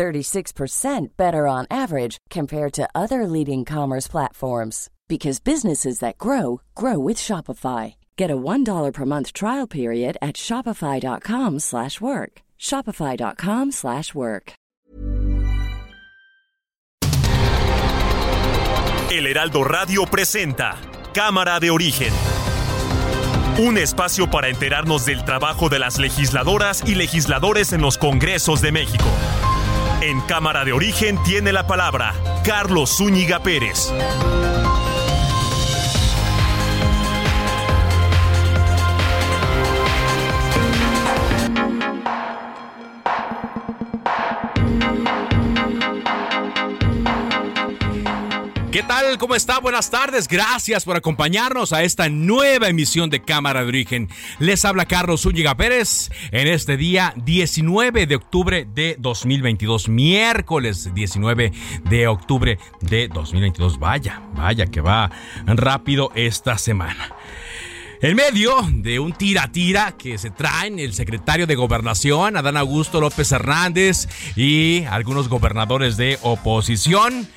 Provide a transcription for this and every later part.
36% better on average compared to other leading commerce platforms because businesses that grow grow with Shopify. Get a $1 per month trial period at shopify.com/work. shopify.com/work. El Heraldo Radio presenta Cámara de Origen. Un espacio para enterarnos del trabajo de las legisladoras y legisladores en los Congresos de México. En Cámara de Origen tiene la palabra Carlos Zúñiga Pérez. ¿Qué tal? ¿Cómo está? Buenas tardes. Gracias por acompañarnos a esta nueva emisión de Cámara de Origen. Les habla Carlos Zúñiga Pérez en este día 19 de octubre de 2022, miércoles 19 de octubre de 2022. Vaya, vaya que va rápido esta semana. En medio de un tira-tira que se traen el secretario de Gobernación, Adán Augusto López Hernández, y algunos gobernadores de oposición,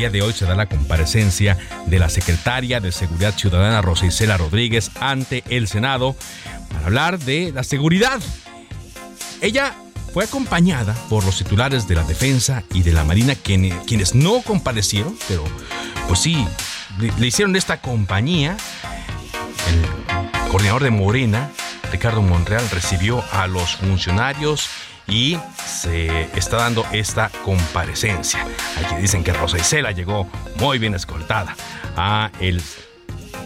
día de hoy se da la comparecencia de la secretaria de Seguridad Ciudadana Rosa Isela Rodríguez ante el Senado para hablar de la seguridad. Ella fue acompañada por los titulares de la Defensa y de la Marina, quienes no comparecieron, pero pues sí, le hicieron esta compañía. El coordinador de Morena, Ricardo Monreal, recibió a los funcionarios y se está dando esta comparecencia. Aquí dicen que Rosa Isela llegó muy bien escoltada a el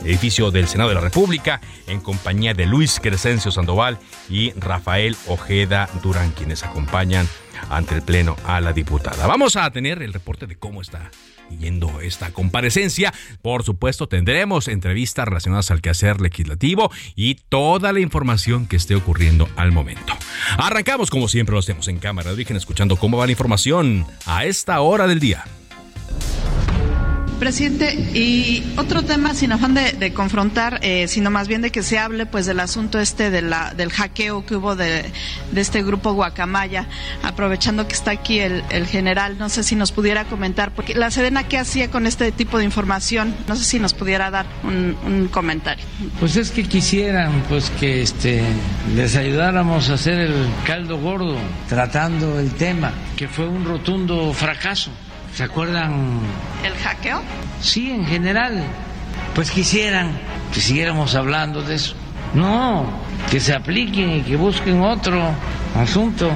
edificio del Senado de la República en compañía de Luis Crescencio Sandoval y Rafael Ojeda Durán, quienes acompañan ante el Pleno a la diputada. Vamos a tener el reporte de cómo está yendo esta comparecencia. Por supuesto, tendremos entrevistas relacionadas al quehacer legislativo y toda la información que esté ocurriendo al momento. Arrancamos como siempre lo hacemos en cámara de origen, escuchando cómo va la información a esta hora del día. Presidente, y otro tema sin afán de, confrontar, eh, sino más bien de que se hable pues del asunto este de la, del hackeo que hubo de, este grupo Guacamaya, aprovechando que está aquí el, general, no sé si nos pudiera comentar, porque la Sedena, ¿qué hacía con este tipo de información? No sé si nos pudiera dar un, un comentario. Pues es que quisieran pues que este, les ayudáramos a hacer el caldo gordo, tratando el tema, que fue un rotundo fracaso. ¿Se acuerdan? ¿El hackeo? Sí, en general. Pues quisieran que siguiéramos hablando de eso. No, que se apliquen y que busquen otro asunto.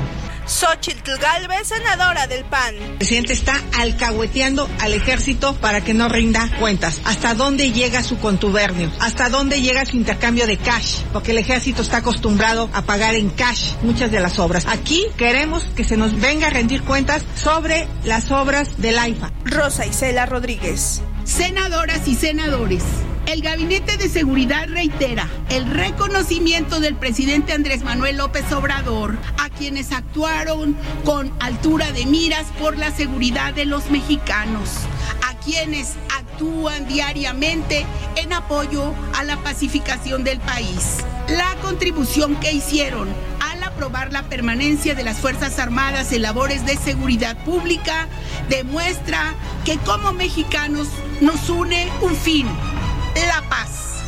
Xochitl Galvez, senadora del PAN. El presidente está alcahueteando al ejército para que no rinda cuentas. ¿Hasta dónde llega su contubernio? ¿Hasta dónde llega su intercambio de cash? Porque el ejército está acostumbrado a pagar en cash muchas de las obras. Aquí queremos que se nos venga a rendir cuentas sobre las obras del AIFA. Rosa Isela Rodríguez. Senadoras y senadores. El Gabinete de Seguridad reitera el reconocimiento del presidente Andrés Manuel López Obrador a quienes actuaron con altura de miras por la seguridad de los mexicanos, a quienes actúan diariamente en apoyo a la pacificación del país. La contribución que hicieron al aprobar la permanencia de las Fuerzas Armadas en labores de seguridad pública demuestra que como mexicanos nos une un fin la Paz.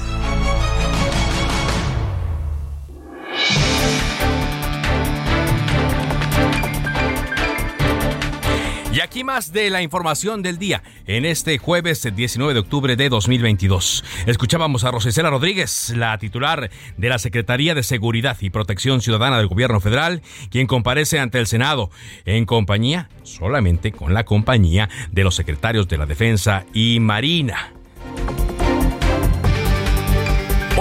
Y aquí más de la información del día en este jueves 19 de octubre de 2022. Escuchábamos a Rosicela Rodríguez, la titular de la Secretaría de Seguridad y Protección Ciudadana del Gobierno Federal, quien comparece ante el Senado en compañía, solamente con la compañía de los secretarios de la Defensa y Marina.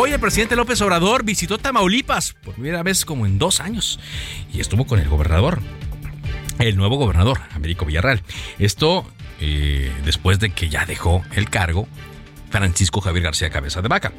Hoy el presidente López Obrador visitó Tamaulipas por primera vez como en dos años y estuvo con el gobernador, el nuevo gobernador, Américo Villarreal. Esto eh, después de que ya dejó el cargo Francisco Javier García Cabeza de Vaca.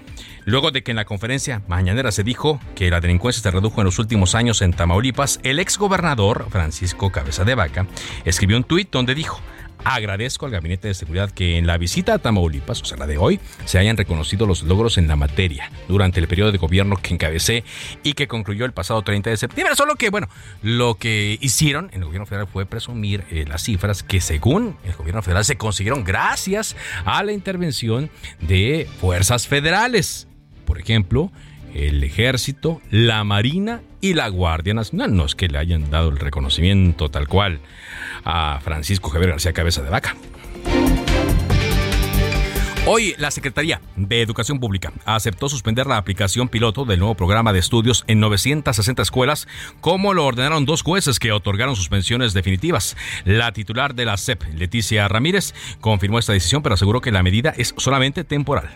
Luego de que en la conferencia mañanera se dijo que la delincuencia se redujo en los últimos años en Tamaulipas, el exgobernador Francisco Cabeza de Vaca escribió un tuit donde dijo, Agradezco al Gabinete de Seguridad que en la visita a Tamaulipas, o sea, la de hoy, se hayan reconocido los logros en la materia durante el periodo de gobierno que encabecé y que concluyó el pasado 30 de septiembre. Solo que, bueno, lo que hicieron en el gobierno federal fue presumir eh, las cifras que según el gobierno federal se consiguieron gracias a la intervención de fuerzas federales. Por ejemplo, el ejército, la marina y la Guardia Nacional. No es que le hayan dado el reconocimiento tal cual a Francisco Javier García Cabeza de Vaca. Hoy la Secretaría de Educación Pública aceptó suspender la aplicación piloto del nuevo programa de estudios en 960 escuelas, como lo ordenaron dos jueces que otorgaron suspensiones definitivas. La titular de la SEP, Leticia Ramírez, confirmó esta decisión, pero aseguró que la medida es solamente temporal.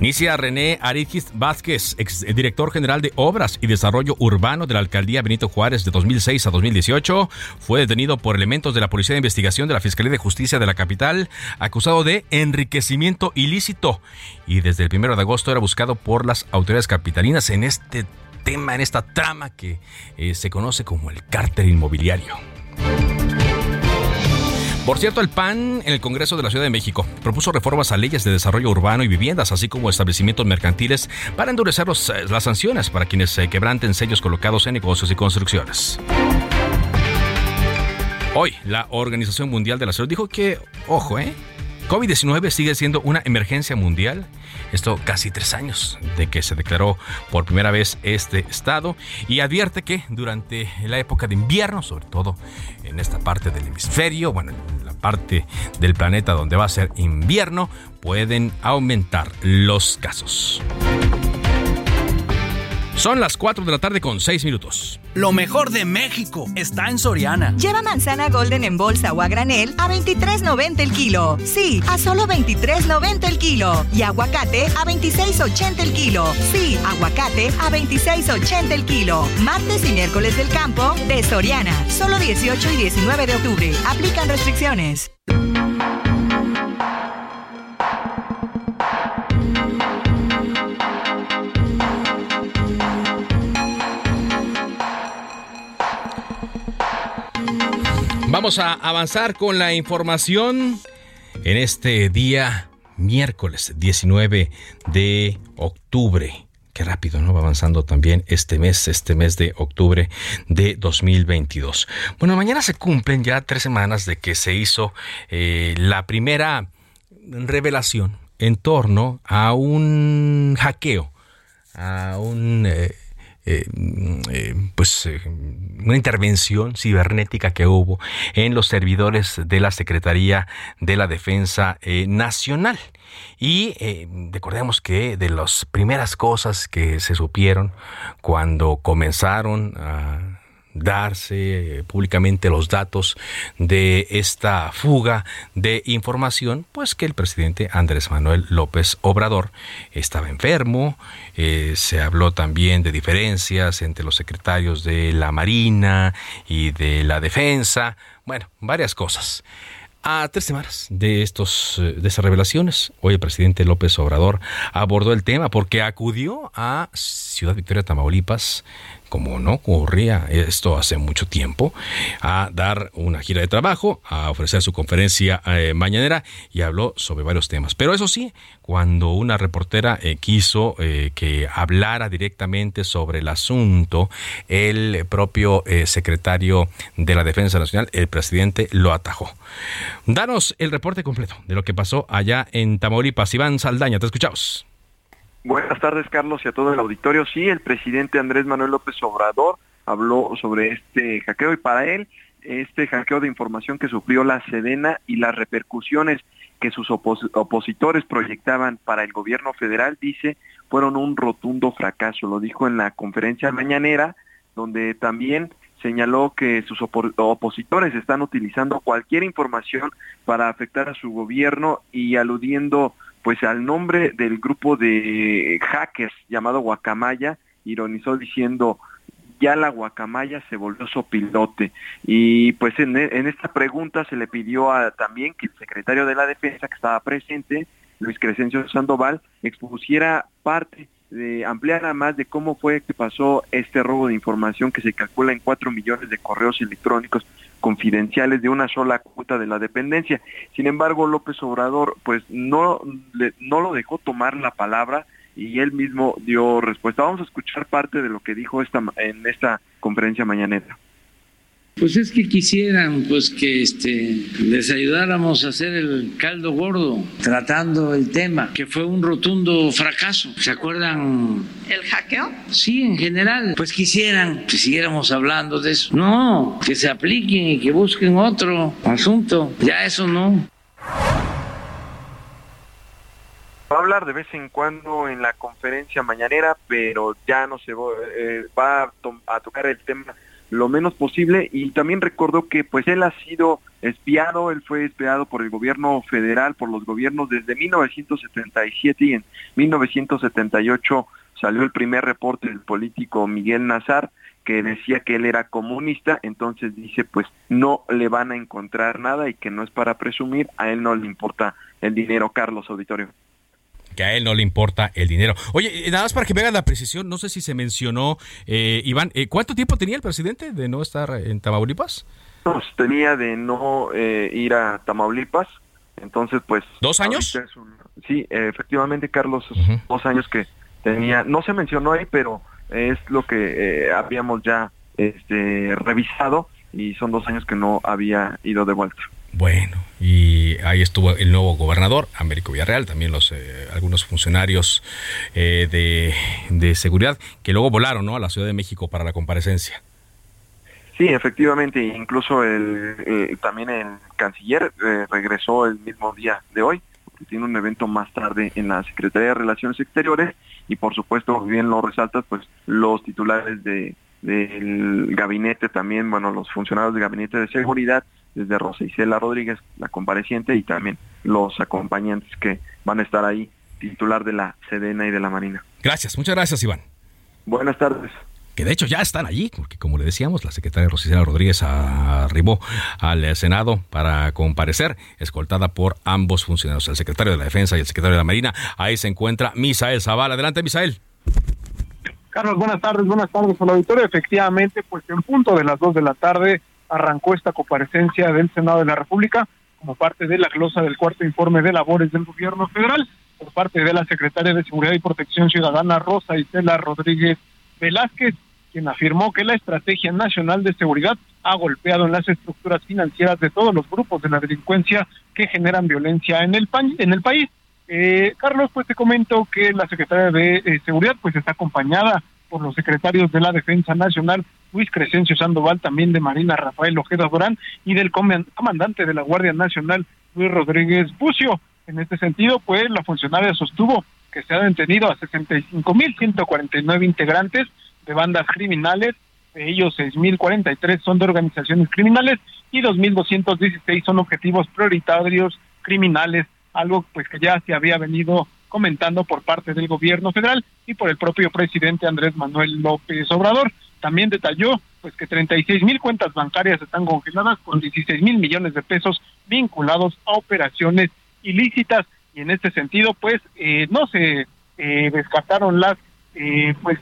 Inicia René Arigis Vázquez, exdirector general de Obras y Desarrollo Urbano de la Alcaldía Benito Juárez de 2006 a 2018. Fue detenido por elementos de la Policía de Investigación de la Fiscalía de Justicia de la capital, acusado de enriquecimiento ilícito. Y desde el primero de agosto era buscado por las autoridades capitalinas en este tema, en esta trama que eh, se conoce como el cártel inmobiliario. Por cierto, el PAN en el Congreso de la Ciudad de México propuso reformas a leyes de desarrollo urbano y viviendas, así como establecimientos mercantiles, para endurecer eh, las sanciones para quienes se quebranten sellos colocados en negocios y construcciones. Hoy, la Organización Mundial de la Salud dijo que, ojo, ¿eh? COVID-19 sigue siendo una emergencia mundial. Esto casi tres años de que se declaró por primera vez este estado y advierte que durante la época de invierno, sobre todo en esta parte del hemisferio, bueno, en la parte del planeta donde va a ser invierno, pueden aumentar los casos. Son las 4 de la tarde con 6 minutos. Lo mejor de México está en Soriana. Lleva manzana golden en bolsa o a granel a 23.90 el kilo. Sí, a solo 23.90 el kilo. Y aguacate a 26.80 el kilo. Sí, aguacate a 26.80 el kilo. Martes y miércoles del campo de Soriana. Solo 18 y 19 de octubre. Aplican restricciones. Vamos a avanzar con la información en este día miércoles 19 de octubre. Qué rápido, ¿no? Va avanzando también este mes, este mes de octubre de 2022. Bueno, mañana se cumplen ya tres semanas de que se hizo eh, la primera revelación en torno a un hackeo, a un... Eh, eh, eh, pues eh, una intervención cibernética que hubo en los servidores de la Secretaría de la Defensa Nacional. Y recordemos que de las primeras cosas que se supieron cuando comenzaron a darse públicamente los datos de esta fuga de información, pues que el presidente Andrés Manuel López Obrador estaba enfermo, eh, se habló también de diferencias entre los secretarios de la Marina y de la Defensa, bueno, varias cosas. A tres semanas de estos eh, de esas revelaciones, hoy el presidente López Obrador abordó el tema porque acudió a Ciudad Victoria, Tamaulipas, como no ocurría esto hace mucho tiempo, a dar una gira de trabajo, a ofrecer su conferencia eh, mañanera y habló sobre varios temas. Pero eso sí, cuando una reportera eh, quiso eh, que hablara directamente sobre el asunto, el propio secretario de la Defensa Nacional, el presidente, lo atajó. Danos el reporte completo de lo que pasó allá en Tamaulipas. Iván Saldaña, te escuchamos. Buenas tardes, Carlos, y a todo el auditorio. Sí, el presidente Andrés Manuel López Obrador habló sobre este hackeo y para él, este hackeo de información que sufrió la Sedena y las repercusiones que sus opositores proyectaban para el gobierno federal, dice, fueron un rotundo fracaso. Lo dijo en la conferencia mañanera, donde también señaló que sus opositores están utilizando cualquier información para afectar a su gobierno y aludiendo pues al nombre del grupo de hackers llamado Guacamaya, ironizó diciendo, ya la guacamaya se volvió sopilote. Y pues en, esta pregunta se le pidió a, también que el secretario de la Defensa, que estaba presente, Luis Crescencio Sandoval, expusiera parte de ampliar más de cómo fue que pasó este robo de información que se calcula en cuatro millones de correos electrónicos confidenciales de una sola cuota de la dependencia. Sin embargo, López Obrador pues no, no lo dejó tomar la palabra y él mismo dio respuesta. Vamos a escuchar parte de lo que dijo esta, en esta conferencia mañanera. Pues es que quisieran pues que este les ayudáramos a hacer el caldo gordo tratando el tema, que fue un rotundo fracaso. ¿Se acuerdan? ¿El hackeo? Sí, en general. Pues quisieran que siguiéramos hablando de eso. No, que se apliquen y que busquen otro asunto. Ya eso no. Va a hablar de vez en cuando en la conferencia mañanera, pero ya no se va, eh, va a tocar el tema lo menos posible. Y también recordó que pues él ha sido espiado, él fue espiado por el gobierno federal, por los gobiernos desde 1977 y en 1978 salió el primer reporte del político Miguel Nazar que decía que él era comunista, entonces dice pues no le van a encontrar nada y que no es para presumir, a él no le importa el dinero, Carlos Auditorio que a él no le importa el dinero. Oye, nada más para que me hagan la precisión, no sé si se mencionó, eh, Iván, eh, ¿cuánto tiempo tenía el presidente de no estar en Tamaulipas? Pues tenía de no eh, ir a Tamaulipas, entonces pues... ¿Dos años? sí, efectivamente, Carlos, dos años que tenía, no se mencionó ahí, pero es lo que habíamos ya este, revisado y son dos años que no había ido de vuelta. Bueno, y ahí estuvo el nuevo gobernador, Américo Villarreal, también los eh, algunos funcionarios eh, de, seguridad que luego volaron ¿no? a la Ciudad de México para la comparecencia. Sí, efectivamente, incluso el, también el canciller eh, regresó el mismo día de hoy, porque tiene un evento más tarde en la Secretaría de Relaciones Exteriores y por supuesto, bien lo resaltas, pues los titulares de del gabinete también, bueno, los funcionarios del gabinete de seguridad desde Rosa Isela Rodríguez, la compareciente, y también los acompañantes que van a estar ahí, titular de la Sedena y de la Marina. Gracias, muchas gracias, Iván. Buenas tardes. Que de hecho ya están allí, porque como le decíamos, la secretaria Rosicela Rodríguez arribó al Senado para comparecer, escoltada por ambos funcionarios, el secretario de la Defensa y el secretario de la Marina. Ahí se encuentra Misael Zavala. Adelante, Misael. Carlos, buenas tardes, buenas tardes al auditorio. Efectivamente, pues en punto de las dos de la tarde arrancó esta comparecencia del Senado de la República como parte de la glosa del cuarto informe de labores del gobierno federal por parte de la secretaria de Seguridad y Protección Ciudadana Rosa Isela Rodríguez Velázquez, quien afirmó que la Estrategia Nacional de Seguridad ha golpeado en las estructuras financieras de todos los grupos de la delincuencia que generan violencia en el, en el país. Eh, Carlos, pues te comento que la secretaria de eh, Seguridad pues está acompañada por los secretarios de la Defensa Nacional, Luis Crescencio Sandoval, también de Marina Rafael Ojeda Durán y del comandante de la Guardia Nacional, Luis Rodríguez Bucio. En este sentido, pues la funcionaria sostuvo que se ha detenido a 65.149 integrantes de bandas criminales, de ellos 6.043 son de organizaciones criminales y 2.216 son objetivos prioritarios criminales, algo pues que ya se había venido comentando por parte del gobierno federal y por el propio presidente Andrés Manuel López Obrador. También detalló pues que 36 mil cuentas bancarias están congeladas con 16 mil millones de pesos vinculados a operaciones ilícitas y en este sentido pues eh, no se eh, descartaron las eh, pues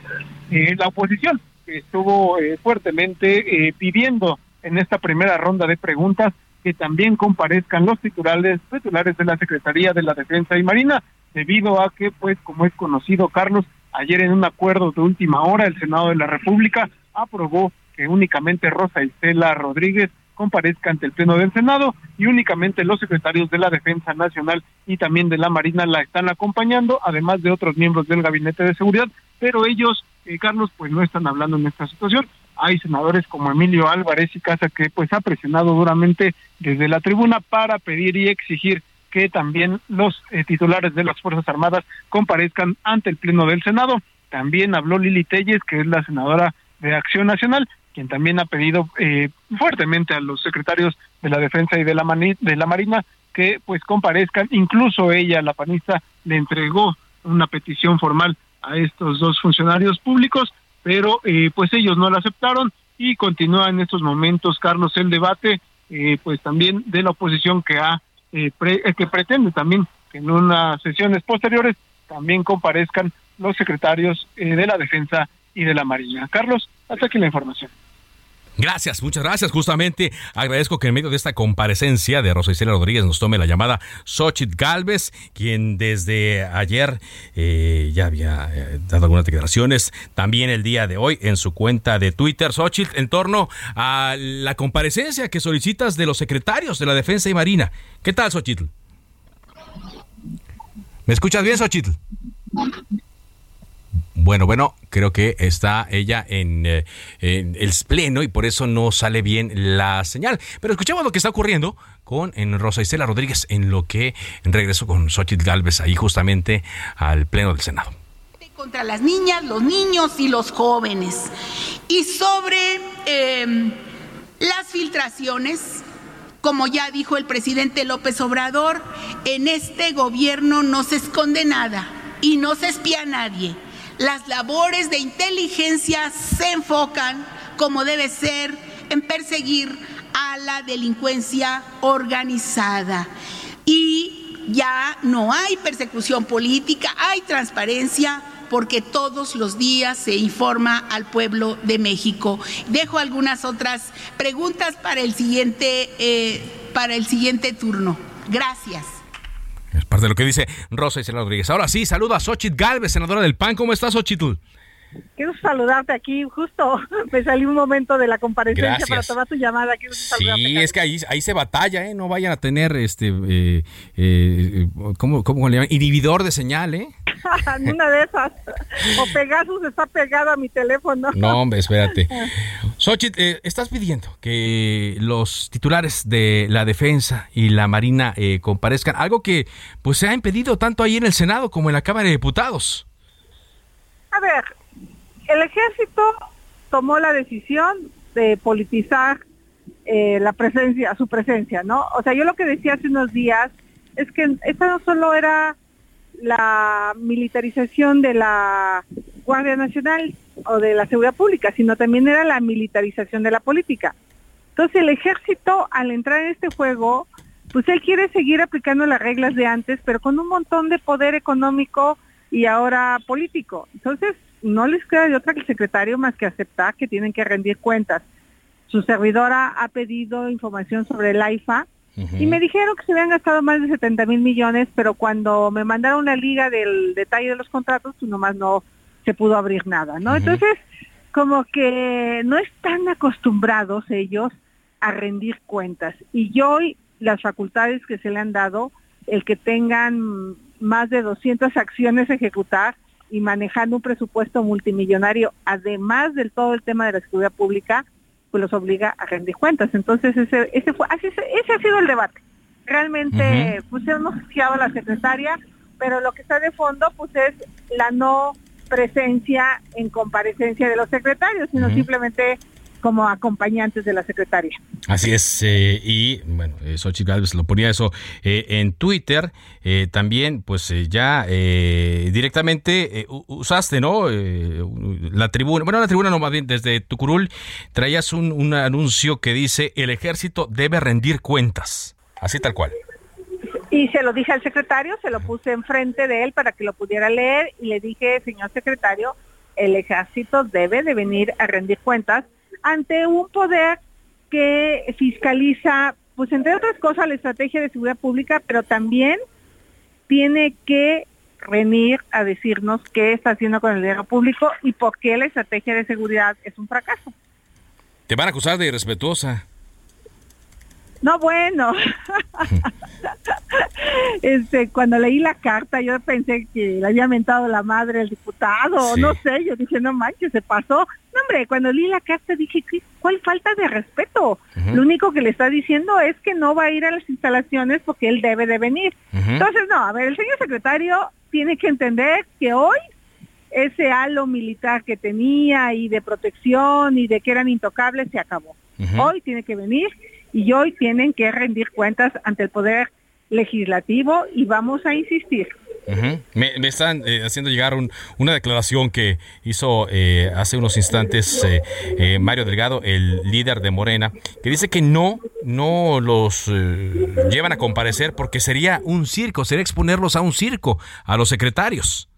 la oposición que estuvo fuertemente pidiendo en esta primera ronda de preguntas que también comparezcan los titulares titulares de la Secretaría de la Defensa y Marina debido a que, pues, como es conocido, Carlos, ayer en un acuerdo de última hora, el Senado de la República aprobó que únicamente Rosa Estela Rodríguez comparezca ante el Pleno del Senado y únicamente los secretarios de la Defensa Nacional y también de la Marina la están acompañando, además de otros miembros del Gabinete de Seguridad, pero ellos, eh, Carlos, pues no están hablando en esta situación. Hay senadores como Emilio Álvarez y Casa que pues ha presionado duramente desde la tribuna para pedir y exigir que también los eh, titulares de las Fuerzas Armadas comparezcan ante el Pleno del Senado. También habló Lili Telles, que es la senadora de Acción Nacional, quien también ha pedido eh, fuertemente a los secretarios de la Defensa y de la, de la Marina que pues comparezcan. Incluso ella, la panista, le entregó una petición formal a estos dos funcionarios públicos, pero eh, pues ellos no la aceptaron y continúa en estos momentos, Carlos, el debate, eh, pues también de la oposición que ha eh, que pretende también que en unas sesiones posteriores también comparezcan los secretarios de la Defensa y de la Marina. Carlos, hasta aquí la información. Gracias, muchas gracias. Justamente agradezco que en medio de esta comparecencia de Rosa Isela Rodríguez nos tome la llamada Xochitl Galvez, quien desde ayer eh, ya había eh, dado algunas declaraciones, también el día de hoy en su cuenta de Twitter, Xochitl, en torno a la comparecencia que solicitas de los secretarios de la Defensa y Marina. ¿Qué tal, Xochitl? ¿Me escuchas bien, Xochitl? Bueno, bueno, creo que está ella eh, en, el pleno y por eso no sale bien la señal. Pero escuchemos lo que está ocurriendo con en Rosa Isela Rodríguez en lo que regresó con Xochitl Galvez ahí justamente al pleno del Senado. Contra las niñas, los niños y los jóvenes. Y sobre em, las filtraciones, como ya dijo el presidente López Obrador, en este gobierno no se esconde nada y no se espía a nadie las labores de inteligencia se enfocan, como debe ser, en perseguir a la delincuencia organizada. Y ya no hay persecución política, hay transparencia porque todos los días se informa al pueblo de México. Dejo algunas otras preguntas para el siguiente, eh, para el siguiente turno. Gracias. Es parte de lo que dice Rosa Isela Rodríguez. Ahora sí, saluda a Xochitl Galvez, senadora del PAN. ¿Cómo estás, Xochitl? Quiero saludarte aquí, justo me salí un momento de la comparecencia para tomar tu llamada. sí, es que ahí, ahí se batalla, ¿eh? No vayan a tener, este, eh, eh, ¿cómo, ¿cómo, le llaman? Inhibidor de señal, ¿eh? Una de esas. O Pegasus está pegado a mi teléfono. No, hombre, espérate. Xochitl, eh, estás pidiendo que los titulares de la defensa y la marina eh, comparezcan, algo que pues se ha impedido tanto ahí en el Senado como en la Cámara de Diputados. A ver, el ejército tomó la decisión de politizar eh, la presencia, su presencia, ¿no? O sea, yo lo que decía hace unos días es que esta no solo era la militarización de la Guardia Nacional o de la Seguridad Pública, sino también era la militarización de la política. Entonces el ejército, al entrar en este juego, pues él quiere seguir aplicando las reglas de antes, pero con un montón de poder económico y ahora político. Entonces, no les queda de otra que el secretario más que aceptar que tienen que rendir cuentas. Su servidora ha pedido información sobre el AIFA y me dijeron que se habían gastado más de 70 mil millones, pero cuando me mandaron la liga del detalle de los contratos, pues nomás no se pudo abrir nada, ¿no? Entonces, como que no están acostumbrados ellos a rendir cuentas. Y yo las facultades que se le han dado, el que tengan más de 200 acciones a ejecutar, y manejando un presupuesto multimillonario, además del todo el tema de la seguridad pública, pues los obliga a rendir cuentas. Entonces ese, ese fue, así, ese ha sido el debate. Realmente, pues hemos fiado a la secretaria, pero lo que está de fondo, pues es la no presencia en comparecencia de los secretarios, sino simplemente como acompañantes de la secretaria. Así es, eh, y bueno, eh, Xochitl Galvez lo ponía eso eh, en Twitter, eh, también pues ya directamente usaste, ¿no? la tribuna, bueno, la tribuna no, más bien desde Tucurul traías un, un anuncio que dice el ejército debe rendir cuentas, así tal cual. Y se lo dije al secretario, se lo puse enfrente de él para que lo pudiera leer y le dije, señor secretario, el ejército debe de venir a rendir cuentas ante un poder que fiscaliza, pues entre otras cosas, la estrategia de seguridad pública, pero también tiene que venir a decirnos qué está haciendo con el dinero público y por qué la estrategia de seguridad es un fracaso. Te van a acusar de irrespetuosa. No, bueno. este, cuando leí la carta, yo pensé que le había mentado la madre el diputado, no sé, yo dije, no manches, se pasó. No, hombre, cuando leí la carta dije, ¿cuál falta de respeto? Lo único que le está diciendo es que no va a ir a las instalaciones porque él debe de venir. Entonces, no, a ver, el señor secretario tiene que entender que hoy ese halo militar que tenía y de protección y de que eran intocables se acabó. Hoy tiene que venir y hoy tienen que rendir cuentas ante el poder legislativo y vamos a insistir. me, están eh, haciendo llegar una declaración que hizo eh, hace unos instantes eh, Mario Delgado, el líder de Morena, que dice que no, no los llevan a comparecer porque sería un circo, sería exponerlos a un circo, a los secretarios.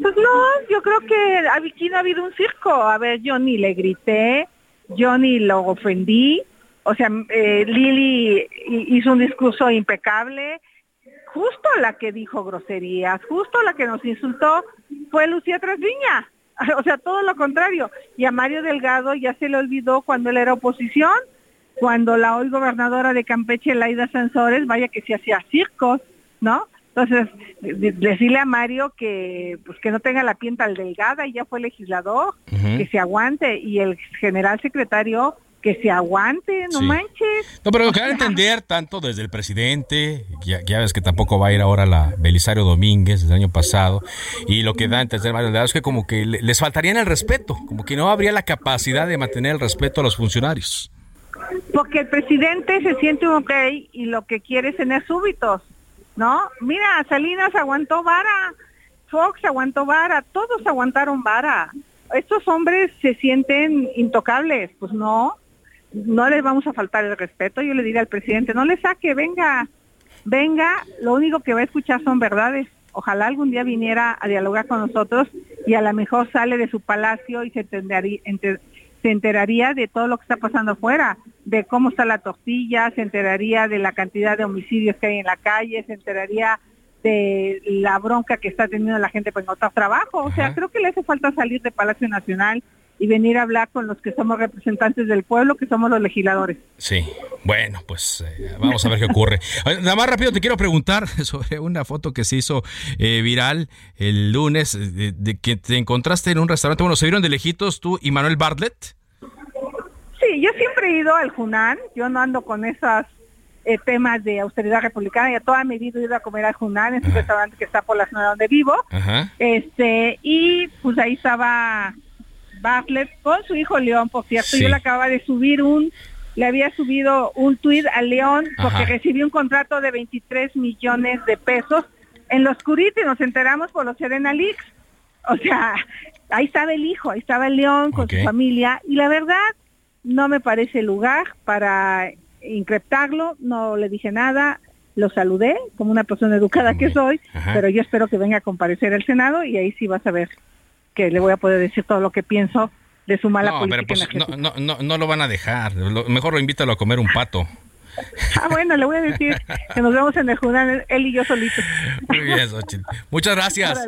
Pues no, yo creo que aquí no ha habido un circo. A ver, yo ni le grité, yo ni lo ofendí. O sea, eh, Lili hizo un discurso impecable. Justo la que dijo groserías, justo la que nos insultó fue Lucía Trasviña. O sea, todo lo contrario. Y a Mario Delgado ya se le olvidó cuando él era oposición, cuando la hoy gobernadora de Campeche, Laida Sansores, vaya que se hacía circos, ¿no? Entonces, decirle a Mario que pues que no tenga la piel tan delgada y ya fue legislador, que se aguante y el general secretario que se aguante, no manches. No, pero lo que van a entender tanto desde el presidente, ya, ya, ves que tampoco va a ir ahora la Belisario Domínguez desde el año pasado, y lo que da entender Mario es que como que les faltaría el respeto, como que no habría la capacidad de mantener el respeto a los funcionarios. Porque el presidente se siente ok y lo que quiere es tener súbitos. ¿no? Mira, Salinas aguantó vara, Fox aguantó vara, todos aguantaron vara. Estos hombres se sienten intocables, pues no, no les vamos a faltar el respeto. Yo le diré al presidente, no le saque, venga, venga, lo único que va a escuchar son verdades. Ojalá algún día viniera a dialogar con nosotros y a lo mejor sale de su palacio y se entendería, se enteraría de todo lo que está pasando afuera, de cómo está la tortilla, se enteraría de la cantidad de homicidios que hay en la calle, se enteraría de la bronca que está teniendo la gente para encontrar trabajo. O sea, creo que le hace falta salir de Palacio Nacional y venir a hablar con los que somos representantes del pueblo, que somos los legisladores. Sí, bueno, pues eh, vamos a ver qué ocurre. Nada más rápido te quiero preguntar sobre una foto que se hizo eh, viral el lunes, eh, de, que te encontraste en un restaurante. Bueno, ¿se vieron de lejitos tú y Manuel Bartlett? Sí, yo siempre he ido al Junán, yo no ando con esos temas de austeridad republicana, ya toda mi vida he ido a comer al Junán, es un restaurante que está por la zona donde vivo, este y pues ahí estaba Bartlett con su hijo León, por cierto. Yo le acababa de subir un, le había subido un tuit a León porque recibió un contrato de 23 millones de pesos. En los Curit y nos enteramos por los Serena Leaks. O sea, ahí estaba el hijo, ahí estaba el León con su familia y la verdad no me parece lugar para increptarlo, no le dije nada, lo saludé como una persona educada que soy, pero yo espero que venga a comparecer al Senado y ahí sí vas a ver que le voy a poder decir todo lo que pienso de su mala política pues, no, no, no, lo van a dejar. mejor lo invítalo a comer un pato. Ah, bueno, le voy a decir que nos vemos en el Junán, él y yo solitos. Muy bien, Xochitl. Muchas gracias.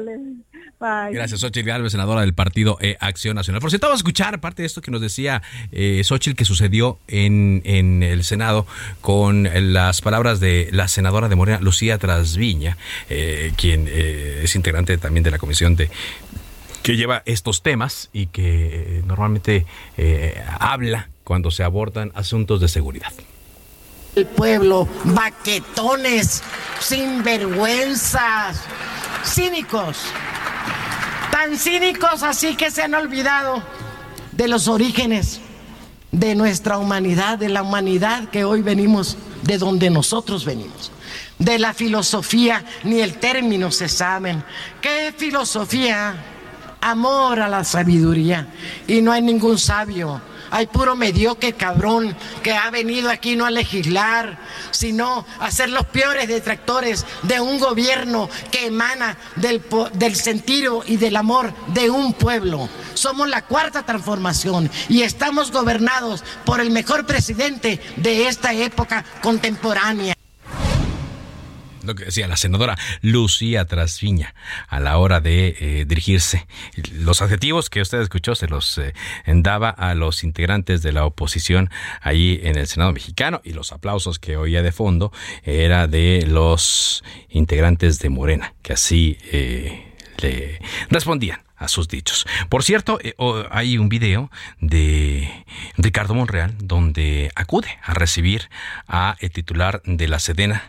Gracias, Xochitl Galvez, senadora del Partido e Acción Nacional. Por cierto, vamos a escuchar parte de esto que nos decía eh, Xochitl que sucedió en, en el Senado con las palabras de la senadora de Morena, Lucía Trasviña, eh, quien eh, es integrante también de la Comisión de que lleva estos temas y que eh, normalmente eh, habla cuando se abordan asuntos de seguridad. El pueblo, baquetones, sinvergüenzas, cínicos, tan cínicos así que se han olvidado de los orígenes de nuestra humanidad, de la humanidad que hoy venimos, de donde nosotros venimos. De la filosofía, ni el término se saben. ¿Qué filosofía? Amor a la sabiduría. Y no hay ningún sabio. Hay puro mediocre cabrón que ha venido aquí no a legislar, sino a ser los peores detractores de un gobierno que emana del, del sentido y del amor de un pueblo. Somos la cuarta transformación y estamos gobernados por el mejor presidente de esta época contemporánea lo que decía la senadora Lucía Trasviña a la hora de eh, dirigirse. Los adjetivos que usted escuchó se los eh, daba a los integrantes de la oposición ahí en el Senado mexicano y los aplausos que oía de fondo era de los integrantes de Morena, que así eh, le respondían a sus dichos. Por cierto, hay un video de Ricardo Monreal donde acude a recibir a el titular de la Sedena,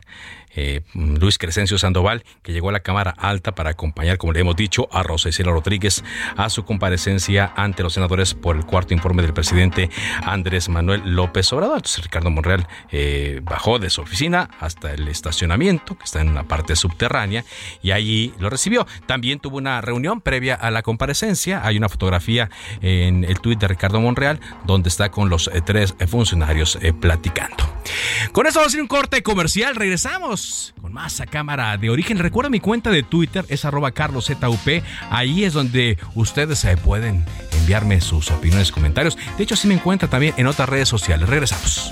eh, Luis Crescencio Sandoval, que llegó a la Cámara Alta para acompañar, como le hemos dicho, a Rosa Rodríguez a su comparecencia ante los senadores por el cuarto informe del presidente Andrés Manuel López Obrador. Entonces, Ricardo Monreal eh, bajó de su oficina hasta el estacionamiento, que está en la parte subterránea, y allí lo recibió. También tuvo una reunión previa a la comparecencia. Hay una fotografía en el tuit de Ricardo Monreal, donde está con los eh, tres funcionarios platicando. Con eso vamos a hacer un corte comercial. Regresamos con más a cámara de origen. Recuerda mi cuenta de Twitter, es arroba carloszup. Ahí es donde ustedes se pueden enviarme sus opiniones, comentarios. De hecho, sí me encuentra también en otras redes sociales. Regresamos.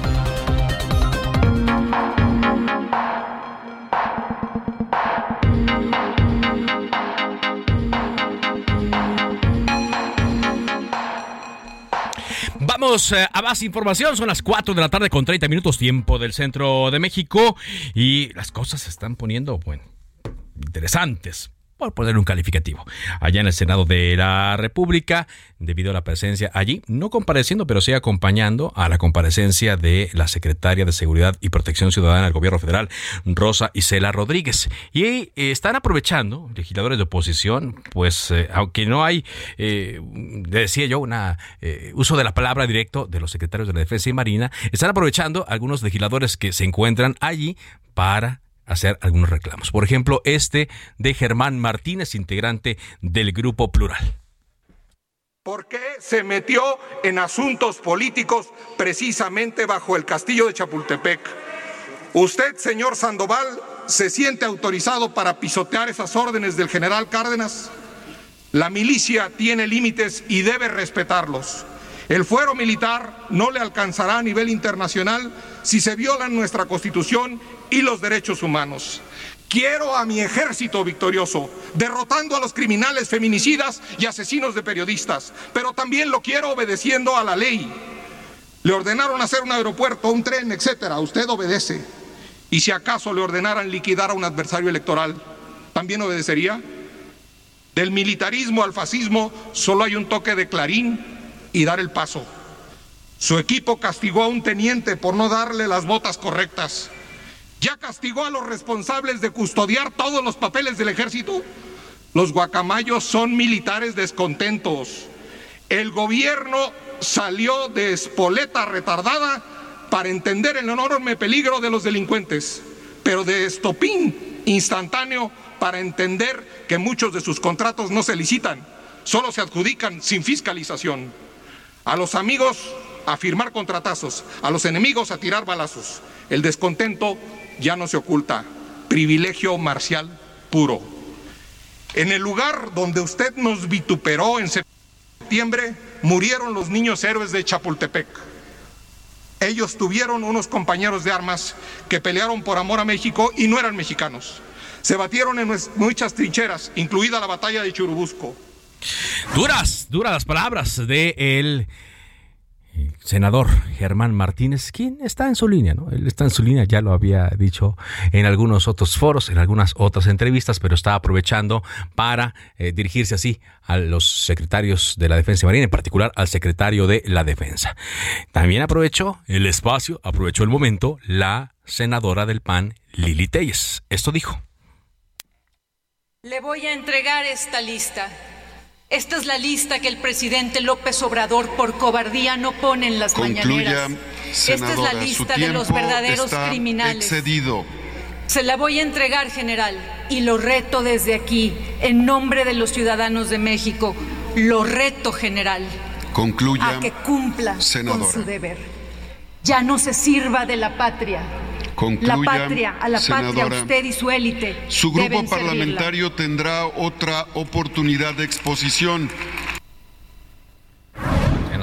Eh, a más información. Son las 4 de la tarde con 30 minutos tiempo del centro de México y las cosas se están poniendo, bueno, interesantes por poner un calificativo. Allá en el Senado de la República, debido a la presencia allí, no compareciendo, pero sí acompañando a la comparecencia de la secretaria de Seguridad y Protección Ciudadana del Gobierno Federal, Rosa Isela Rodríguez. Y eh, están aprovechando, legisladores de oposición, pues eh, aunque no hay, eh, decía yo, un uso de la palabra directo de los secretarios de la Defensa y Marina, están aprovechando algunos legisladores que se encuentran allí para hacer algunos reclamos. Por ejemplo, este de Germán Martínez, integrante del Grupo Plural. ¿Por qué se metió en asuntos políticos precisamente bajo el castillo de Chapultepec? Usted, señor Sandoval, se siente autorizado para pisotear esas órdenes del general Cárdenas. La milicia tiene límites y debe respetarlos. El fuero militar no le alcanzará a nivel internacional si se violan nuestra constitución y los derechos humanos. Quiero a mi ejército victorioso, derrotando a los criminales feminicidas y asesinos de periodistas, pero también lo quiero obedeciendo a la ley. Le ordenaron hacer un aeropuerto, un tren, etcétera. Usted obedece. Y si acaso le ordenaran liquidar a un adversario electoral, ¿también obedecería? Del militarismo al fascismo solo hay un toque de clarín y dar el paso. Su equipo castigó a un teniente por no darle las botas correctas. ¿Ya castigó a los responsables de custodiar todos los papeles del ejército? Los guacamayos son militares descontentos. El gobierno salió de espoleta retardada para entender el enorme peligro de los delincuentes, pero de estopín instantáneo para entender que muchos de sus contratos no se licitan, solo se adjudican sin fiscalización. A los amigos a firmar contratazos, a los enemigos a tirar balazos. El descontento ya no se oculta. Privilegio marcial puro. En el lugar donde usted nos vituperó en septiembre, murieron los niños héroes de Chapultepec. Ellos tuvieron unos compañeros de armas que pelearon por amor a México y no eran mexicanos. Se batieron en muchas trincheras, incluida la batalla de Churubusco. Duras, duras las palabras de el senador Germán Martínez, quien está en su línea, ¿no? Él está en su línea, ya lo había dicho en algunos otros foros, en algunas otras entrevistas, pero está aprovechando para eh, dirigirse así a los secretarios de la Defensa Marina, en particular al secretario de la Defensa. También aprovechó el espacio, aprovechó el momento la senadora del PAN, Lili Telles. Esto dijo. Le voy a entregar esta lista esta es la lista que el presidente López Obrador por cobardía no pone en las mañaneras. Esta es la lista de los verdaderos criminales. Excedido. Se la voy a entregar, general, y lo reto desde aquí, en nombre de los ciudadanos de México. Lo reto, general. Concluya. A que cumpla con su deber. Ya no se sirva de la patria Concluya, la patria, a la patria, usted y su élite. Su grupo parlamentario tendrá otra oportunidad de exposición.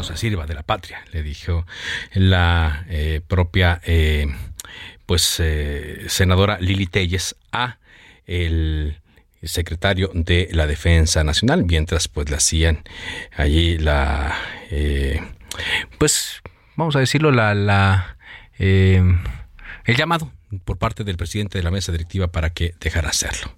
se sirva de la patria, le dijo la eh, propia eh, pues eh, senadora Lili Telles a el secretario de la Defensa Nacional, mientras pues le hacían allí la pues vamos a decirlo la, la el llamado por parte del presidente de la mesa directiva para que dejara hacerlo.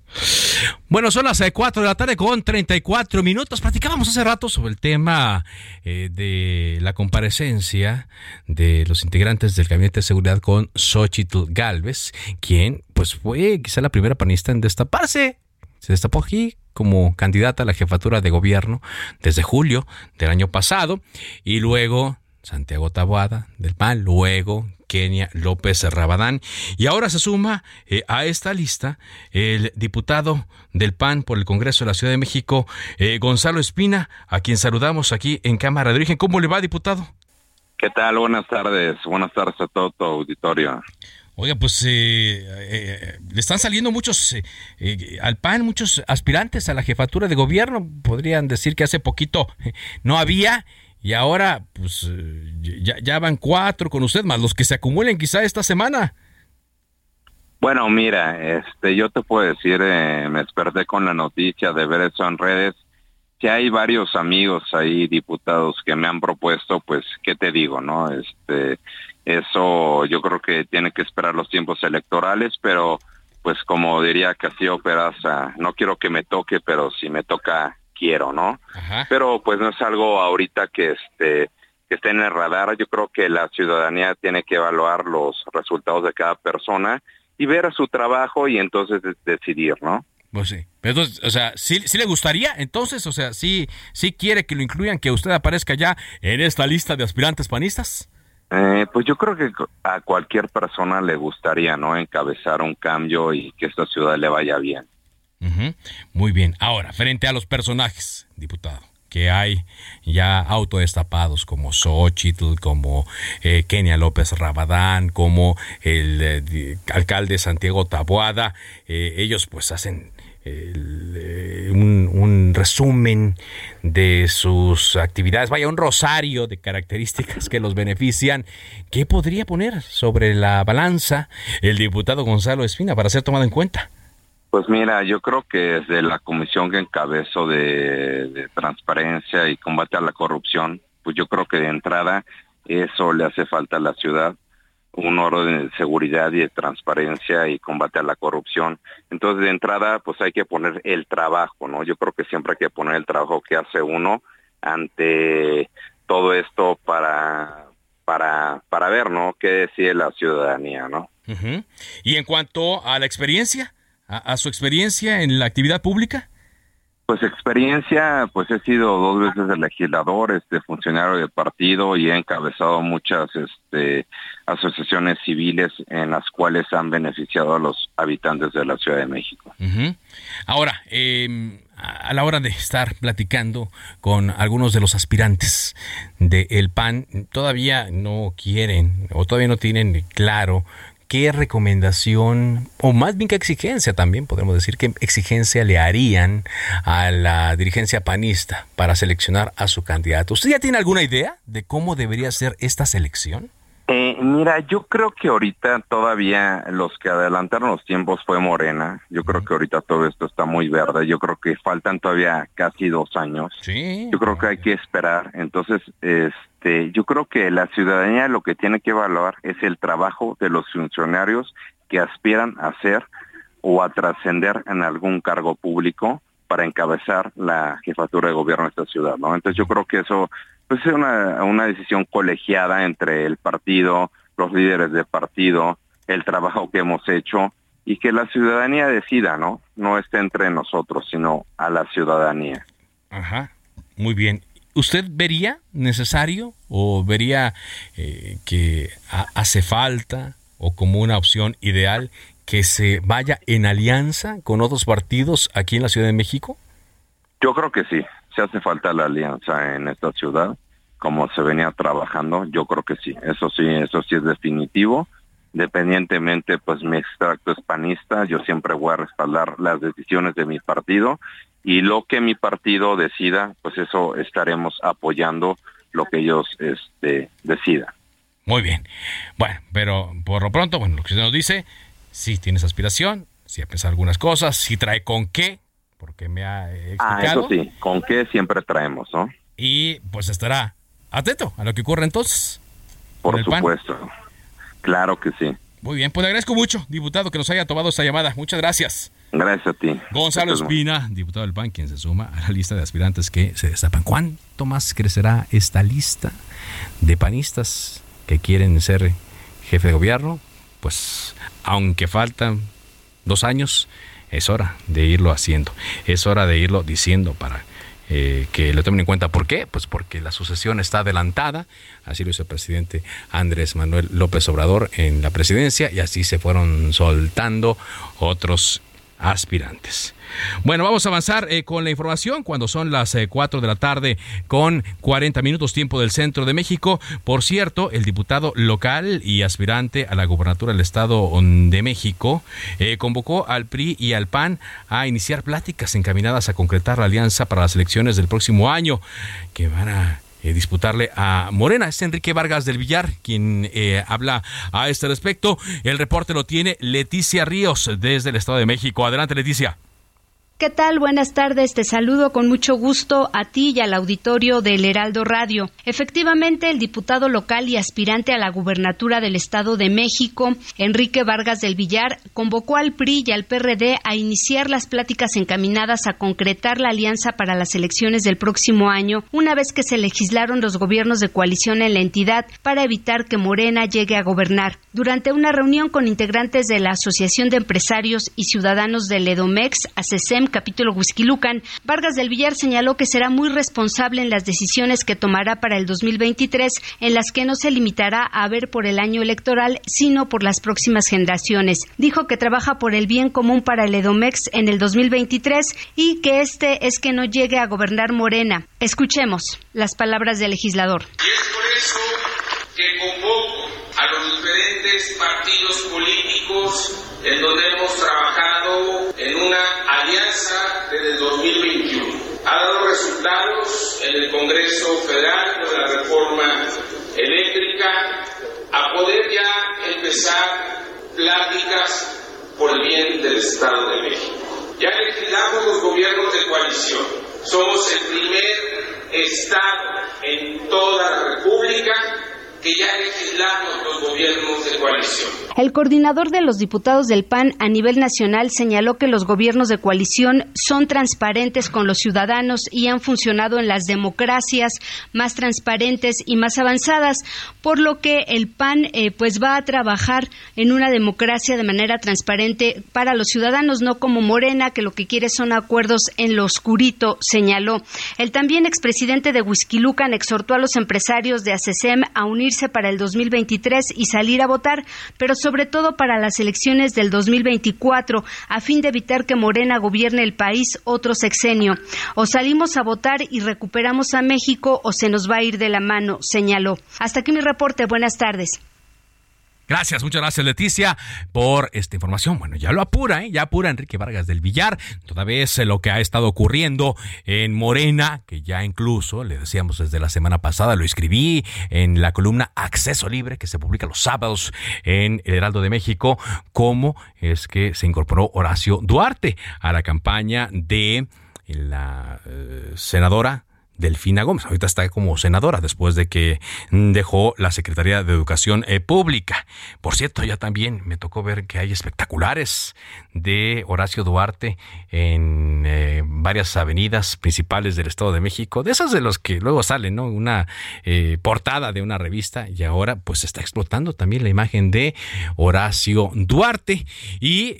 Bueno, son las 4 de la tarde con 34 minutos. Platicábamos hace rato sobre el tema eh, de la comparecencia de los integrantes del Gabinete de Seguridad con Xochitl Galvez, quien pues fue quizá la primera panista en destaparse. Se destapó aquí como candidata a la jefatura de gobierno desde julio del año pasado y luego Santiago Taboada del PAN, luego Kenia López Rabadán. Y ahora se suma eh, a esta lista el diputado del PAN por el Congreso de la Ciudad de México, eh, Gonzalo Espina, a quien saludamos aquí en Cámara de Origen. ¿Cómo le va, diputado? ¿Qué tal? Buenas tardes. Buenas tardes a todo tu auditorio. Oiga, pues eh, le están saliendo muchos al PAN, muchos aspirantes a la jefatura de gobierno. Podrían decir que hace poquito no había y ahora, pues, eh, ya, van cuatro con usted, más los que se acumulen quizá esta semana. Bueno, mira, este, yo te puedo decir, eh, me desperté con la noticia de ver eso en redes, que hay varios amigos ahí, diputados, que me han propuesto, pues, ¿qué te digo, no? Este, eso yo creo que tiene que esperar los tiempos electorales, pero, pues, como diría Castillo Peraza, no quiero que me toque, pero si me toca, quiero, ¿no? Pero pues no es algo ahorita que este que esté en el radar. Yo creo que la ciudadanía tiene que evaluar los resultados de cada persona y ver su trabajo y entonces decidir, ¿no? Pues sí. Pero o sea, ¿sí, ¿sí, le gustaría entonces? O sea, ¿sí, ¿sí quiere que lo incluyan, que usted aparezca ya en esta lista de aspirantes panistas? Eh, pues yo creo que a cualquier persona le gustaría, ¿no? Encabezar un cambio y que esta ciudad le vaya bien. Muy bien. Ahora, frente a los personajes, diputado, que hay ya autodestapados como Xochitl, como eh, Kenia López Rabadán, como el eh, alcalde Santiago Taboada, eh, ellos pues hacen un, un, resumen de sus actividades, vaya, un rosario de características que los benefician. ¿Qué podría poner sobre la balanza el diputado Gonzalo Espina para ser tomado en cuenta? Pues mira, yo creo que desde la comisión que encabezo de, transparencia y combate a la corrupción, pues yo creo que de entrada eso le hace falta a la ciudad, un orden de seguridad y de transparencia y combate a la corrupción. Entonces de entrada pues hay que poner el trabajo, ¿no? Yo creo que siempre hay que poner el trabajo que hace uno ante todo esto para para para ver, ¿no? qué decide la ciudadanía, ¿no? Y en cuanto a la experiencia, a, su experiencia en la actividad pública? Pues experiencia, pues he sido dos veces el legislador, este funcionario de partido y he encabezado muchas este, asociaciones civiles en las cuales han beneficiado a los habitantes de la Ciudad de México. Ahora, em, a la hora de estar platicando con algunos de los aspirantes del PAN, todavía no quieren o todavía no tienen claro qué recomendación, o más bien qué exigencia también, podemos decir, qué exigencia le harían a la dirigencia panista para seleccionar a su candidato. ¿Usted ya tiene alguna idea de cómo debería ser esta selección? Eh, mira, yo creo que ahorita todavía los que adelantaron los tiempos fue Morena. Yo creo que ahorita todo esto está muy verde. Yo creo que faltan todavía casi dos años. Sí. Yo creo que hay que esperar. Entonces, este, yo creo que la ciudadanía lo que tiene que evaluar es el trabajo de los funcionarios que aspiran a ser o a trascender en algún cargo público para encabezar la jefatura de gobierno de esta ciudad, ¿no? Entonces yo creo que eso pues es una, una decisión colegiada entre el partido, los líderes del partido, el trabajo que hemos hecho y que la ciudadanía decida, ¿no? No esté entre nosotros, sino a la ciudadanía. Ajá, muy bien. ¿Usted vería necesario o vería eh, que hace falta o como una opción ideal que se vaya en alianza con otros partidos aquí en la Ciudad de México? Yo creo que sí se hace falta la alianza en esta ciudad, como se venía trabajando, yo creo que sí, eso sí, eso sí es definitivo. Dependientemente, pues mi extracto es panista, yo siempre voy a respaldar las decisiones de mi partido y lo que mi partido decida, pues eso estaremos apoyando lo que ellos este, decidan. Muy bien. Bueno, pero por lo pronto, bueno, lo que usted nos dice, sí tienes aspiración, sí ha pensado algunas cosas, sí trae con qué, porque me ha explicado. Ah, eso sí, con qué siempre traemos, ¿no? Y pues estará atento a lo que ocurre entonces. Por supuesto. Claro que sí. Muy bien, pues le agradezco mucho, diputado, que nos haya tomado esta llamada. Muchas gracias. Gracias a ti. Gonzalo Espina, diputado del PAN, quien se suma a la lista de aspirantes que se destapan. ¿Cuánto más crecerá esta lista de panistas que quieren ser jefe de gobierno? Pues aunque faltan dos años, es hora de irlo haciendo. Es hora de irlo diciendo para eh, que lo tomen en cuenta. ¿Por qué? Pues porque la sucesión está adelantada, así lo hizo el presidente Andrés Manuel López Obrador en la presidencia y así se fueron soltando otros aspirantes. Bueno, vamos a avanzar eh, con la información cuando son las 4 eh, de la tarde con 40 minutos tiempo del centro de México. Por cierto, el diputado local y aspirante a la gobernatura del Estado de México eh, convocó al PRI y al PAN a iniciar pláticas encaminadas a concretar la alianza para las elecciones del próximo año que van a disputarle a Morena. Es Enrique Vargas del Villar quien habla a este respecto. El reporte lo tiene Leticia Ríos desde el Estado de México. Adelante, Leticia. ¿Qué tal? Buenas tardes. Te saludo con mucho gusto a ti y al auditorio del Heraldo Radio. Efectivamente, el diputado local y aspirante a la gubernatura del Estado de México, Enrique Vargas del Villar, convocó al PRI y al PRD a iniciar las pláticas encaminadas a concretar la alianza para las elecciones del próximo año, una vez que se legislaron los gobiernos de coalición en la entidad para evitar que Morena llegue a gobernar. Durante una reunión con integrantes de la Asociación de Empresarios y Ciudadanos del EDOMEX, ACESEM, capítulo Lucan, Vargas del Villar señaló que será muy responsable en las decisiones que tomará para el 2023, en las que no se limitará a ver por el año electoral, sino por las próximas generaciones. Dijo que trabaja por el bien común para el Edomex en el 2023 y que este es que no llegue a gobernar Morena. Escuchemos las palabras del legislador. Y es por eso que convoco a los diferentes partidos políticos en donde hemos trabajado en una alianza desde el 2021. Ha dado resultados en el Congreso Federal con la reforma eléctrica, a poder ya empezar pláticas por el bien del Estado de México. Ya legislamos los gobiernos de coalición. Somos el primer Estado en toda la República que ya legislamos los gobiernos de coalición. El coordinador de los diputados del PAN a nivel nacional señaló que los gobiernos de coalición son transparentes con los ciudadanos y han funcionado en las democracias más transparentes y más avanzadas, por lo que el PAN eh, pues va a trabajar en una democracia de manera transparente para los ciudadanos, no como Morena, que lo que quiere son acuerdos en lo oscurito, señaló. El también expresidente de Huizquilucan exhortó a los empresarios de ACESEM a unir para el 2023 y salir a votar, pero sobre todo para las elecciones del 2024, a fin de evitar que Morena gobierne el país otro sexenio. O salimos a votar y recuperamos a México o se nos va a ir de la mano, señaló. Hasta aquí mi reporte. Buenas tardes. Gracias, muchas gracias Leticia por esta información. Bueno, ya lo apura, ¿eh? ya apura Enrique Vargas del Villar, toda vez lo que ha estado ocurriendo en Morena, que ya incluso, le decíamos desde la semana pasada, lo escribí en la columna Acceso Libre, que se publica los sábados en el Heraldo de México, cómo es que se incorporó Horacio Duarte a la campaña de la eh, senadora Delfina Gómez. Ahorita está como senadora después de que dejó la Secretaría de Educación eh, Pública. Por cierto, ya también me tocó ver que hay espectaculares de Horacio Duarte en eh, varias avenidas principales del Estado de México, de esos de los que luego salen, ¿no? Una eh, portada de una revista y ahora pues está explotando también la imagen de Horacio Duarte y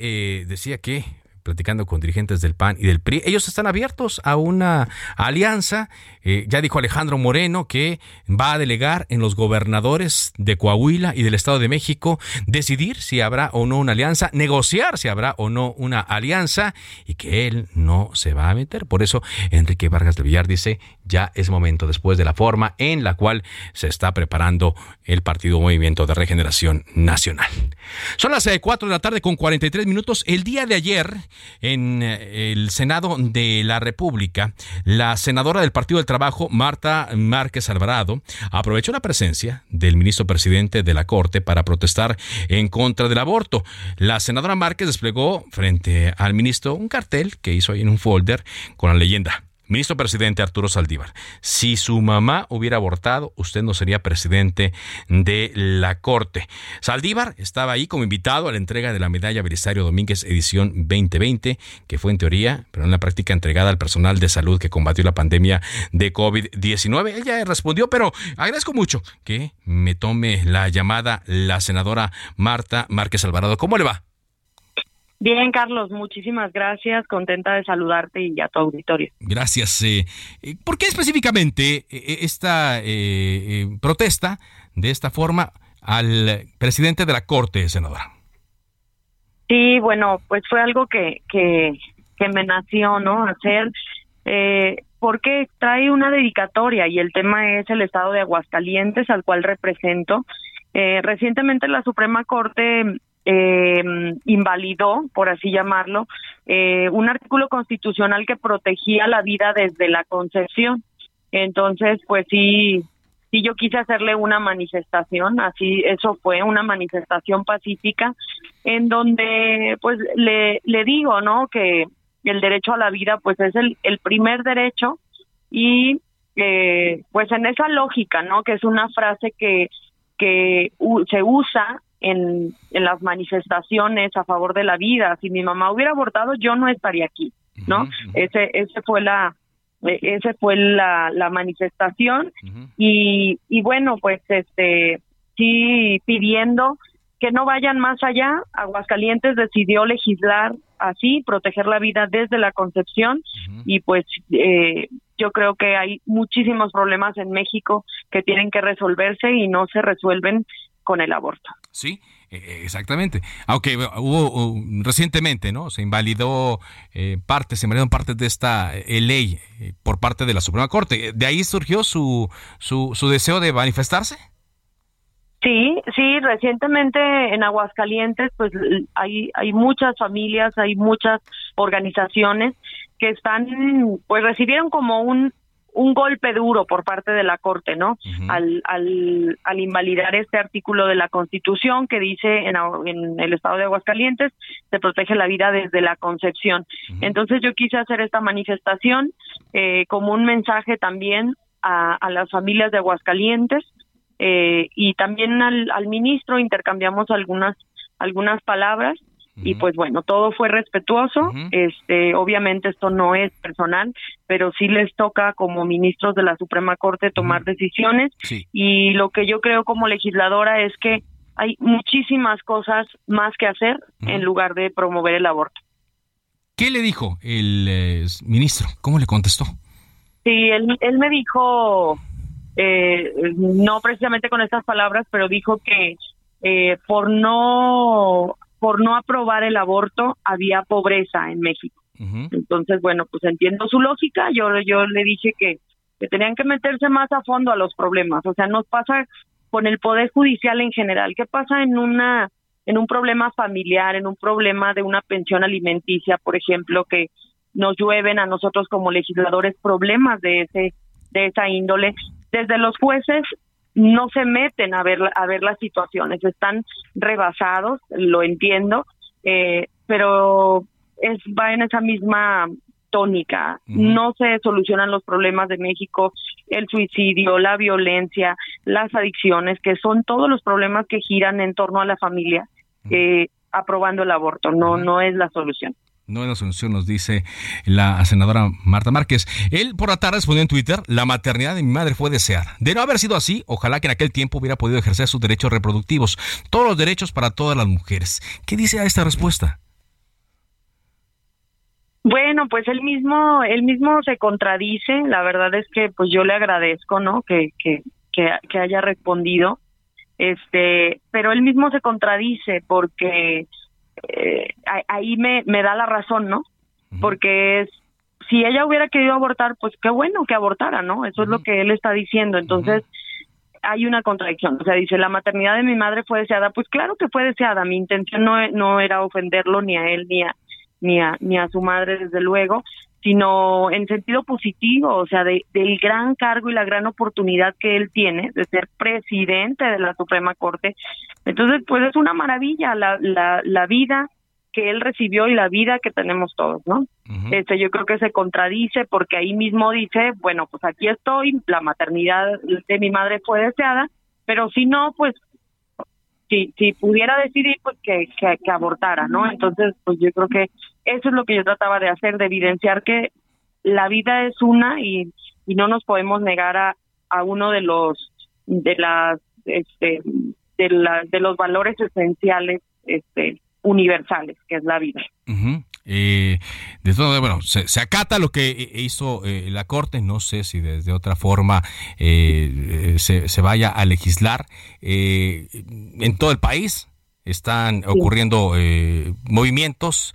decía que platicando con dirigentes del PAN y del PRI. Ellos están abiertos a una alianza. Eh, ya dijo Alejandro Moreno que va a delegar en los gobernadores de Coahuila y del Estado de México decidir si habrá o no una alianza, negociar si habrá o no una alianza y que él no se va a meter. Por eso Enrique Vargas de Villar dice, ya es momento después de la forma en la cual se está preparando el Partido Movimiento de Regeneración Nacional. Son las 4 de la tarde con 43 minutos. El día de ayer, en el Senado de la República, la senadora del Partido del Trabajo, Marta Márquez Alvarado, aprovechó la presencia del ministro presidente de la Corte para protestar en contra del aborto. La senadora Márquez desplegó frente al ministro un cartel que hizo ahí en un folder con la leyenda Ministro presidente Arturo Saldívar, si su mamá hubiera abortado, usted no sería presidente de la Corte. Saldívar estaba ahí como invitado a la entrega de la medalla Belisario Domínguez edición 2020, que fue en teoría, pero en la práctica entregada al personal de salud que combatió la pandemia de COVID-19. Ella respondió, pero agradezco mucho que me tome la llamada la senadora Marta Márquez Alvarado. ¿Cómo le va? Bien, Carlos, muchísimas gracias. Contenta de saludarte y a tu auditorio. Gracias. Eh, eh, ¿Por qué específicamente eh, esta protesta de esta forma al presidente de la Corte, senadora? Sí, bueno, pues fue algo que, que, que me nació, ¿no? Hacer, porque trae una dedicatoria y el tema es el estado de Aguascalientes, al cual represento. recientemente la Suprema Corte eh, invalidó, por así llamarlo, eh, un artículo constitucional que protegía la vida desde la concepción. Entonces, pues sí, sí yo quise hacerle una manifestación, así eso fue una manifestación pacífica en donde pues le, le digo, ¿no? Que el derecho a la vida pues es el, el primer derecho y eh, pues en esa lógica, ¿no? Que es una frase que que se usa en, en las manifestaciones a favor de la vida. Si mi mamá hubiera abortado, yo no estaría aquí, ¿no? Ese, ese fue la, e, ese fue la, la manifestación y, y bueno, pues este, sí pidiendo que no vayan más allá. Aguascalientes decidió legislar así, proteger la vida desde la concepción y pues eh, yo creo que hay muchísimos problemas en México que tienen que resolverse y no se resuelven con el aborto. Sí, e, e, exactamente. Aunque hubo recientemente, ¿no? Se invalidó eh, partes, se invalidaron partes de esta eh, ley eh, por parte de la Suprema Corte. ¿De ahí surgió su, su, su deseo de manifestarse? Sí, sí, recientemente en Aguascalientes pues hay hay muchas familias, hay muchas organizaciones que están pues recibieron como un un golpe duro por parte de la Corte, ¿no? al, al, al, invalidar este artículo de la Constitución que dice en, en, el estado de Aguascalientes se protege la vida desde la concepción. Entonces yo quise hacer esta manifestación eh, como un mensaje también a, a las familias de Aguascalientes eh, y también al, al ministro intercambiamos algunas algunas palabras y pues bueno, todo fue respetuoso. Este, obviamente esto no es personal, pero sí les toca como ministros de la Suprema Corte tomar decisiones y lo que yo creo como legisladora es que hay muchísimas cosas más que hacer en lugar de promover el aborto. ¿Qué le dijo el eh, ministro? ¿Cómo le contestó? Sí, él, él me dijo, eh, no precisamente con estas palabras, pero dijo que eh, por no por no aprobar el aborto había pobreza en México. Entonces, bueno, pues entiendo su lógica. Yo, yo le dije que, que tenían que meterse más a fondo a los problemas. O sea, nos pasa con el poder judicial en general. ¿Qué pasa en una en un problema familiar, en un problema de una pensión alimenticia, por ejemplo, que nos llueven a nosotros como legisladores problemas de ese de esa índole? Desde los jueces no se meten a ver a ver las situaciones, están rebasados, lo entiendo, eh, pero es va en esa misma tónica. No se solucionan los problemas de México, el suicidio, la violencia, las adicciones, que son todos los problemas que giran en torno a la familia, eh, aprobando el aborto. No, no es la solución. No es la solución, nos dice la senadora Marta Márquez. Él por la tarde respondió en Twitter, la maternidad de mi madre fue desear. De no haber sido así, ojalá que en aquel tiempo hubiera podido ejercer sus derechos reproductivos, todos los derechos para todas las mujeres. ¿Qué dice a esta respuesta? Bueno, pues él mismo, él mismo se contradice. La verdad es que, pues yo le agradezco, ¿no? Que, que, que, haya respondido. Este, pero él mismo se contradice porque eh, ahí me, me da la razón, ¿no? Porque es si ella hubiera querido abortar, pues qué bueno que abortara, ¿no? Eso es lo que él está diciendo. Entonces, hay una contradicción. O sea, dice, la maternidad de mi madre fue deseada. Pues claro que fue deseada. Mi intención no, no era ofenderlo ni a él ni a, ni a, ni a su madre, desde luego, sino en sentido positivo, o sea, de, del gran cargo y la gran oportunidad que él tiene de ser presidente de la Suprema Corte. Entonces, pues es una maravilla la, la, la vida que él recibió y la vida que tenemos todos, ¿no? Este, yo creo que se contradice porque ahí mismo dice, bueno, pues aquí estoy, la maternidad de mi madre fue deseada, pero si no, pues si, si pudiera decidir, pues que, abortara, ¿no? Entonces, pues yo creo que eso es lo que yo trataba de hacer, de evidenciar que la vida es una y, y no nos podemos negar a, a uno de los de las este de la, de los valores esenciales este universales, que es la vida. Eh, de todo, bueno, se, acata lo que hizo eh, la Corte, no sé si desde otra forma eh, se, vaya a legislar en todo el país. Están ocurriendo movimientos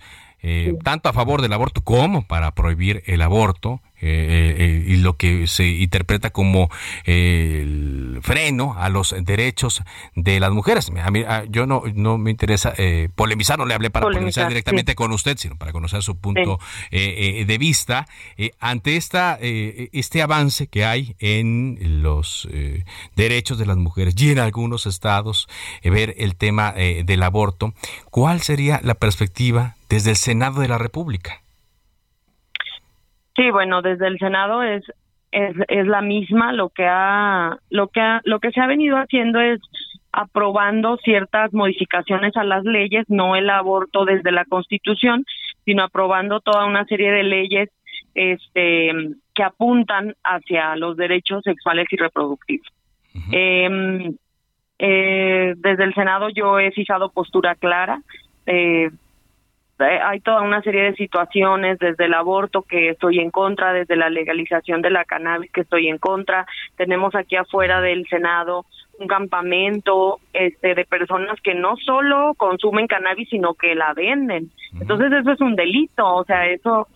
tanto a favor del aborto como para prohibir el aborto. Eh, eh, y lo que se interpreta como eh, el freno a los derechos de las mujeres. A mí, ah, yo no, no me interesa polemizar, no le hablé para polemizar, directamente con usted, sino para conocer su punto de vista ante esta, este avance que hay en los derechos de las mujeres y en algunos estados, ver el tema del aborto. ¿Cuál sería la perspectiva desde el Senado de la República? Sí, bueno, desde el Senado es, es, es la misma. Lo que ha, lo que ha, lo que se ha venido haciendo es aprobando ciertas modificaciones a las leyes, no el aborto desde la Constitución, sino aprobando toda una serie de leyes este, que apuntan hacia los derechos sexuales y reproductivos. Em, eh, desde el Senado yo he fijado postura clara. Eh, hay toda una serie de situaciones, desde el aborto que estoy en contra, desde la legalización de la cannabis que estoy en contra. Tenemos aquí afuera del Senado un campamento este, de personas que no solo consumen cannabis, sino que la venden. Entonces eso es un delito, o sea, eso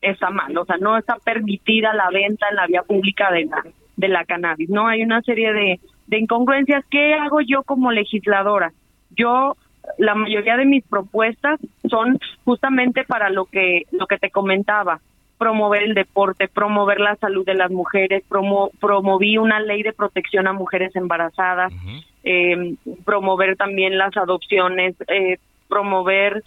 está mal, o sea, no está permitida la venta en la vía pública de la, de la cannabis. No, hay una serie de, de incongruencias. ¿Qué hago yo como legisladora? Yo la mayoría de mis propuestas son justamente para lo que lo que te comentaba promover el deporte, promover la salud de las mujeres, promo, promoví una ley de protección a mujeres embarazadas, eh, promover también las adopciones, eh, promover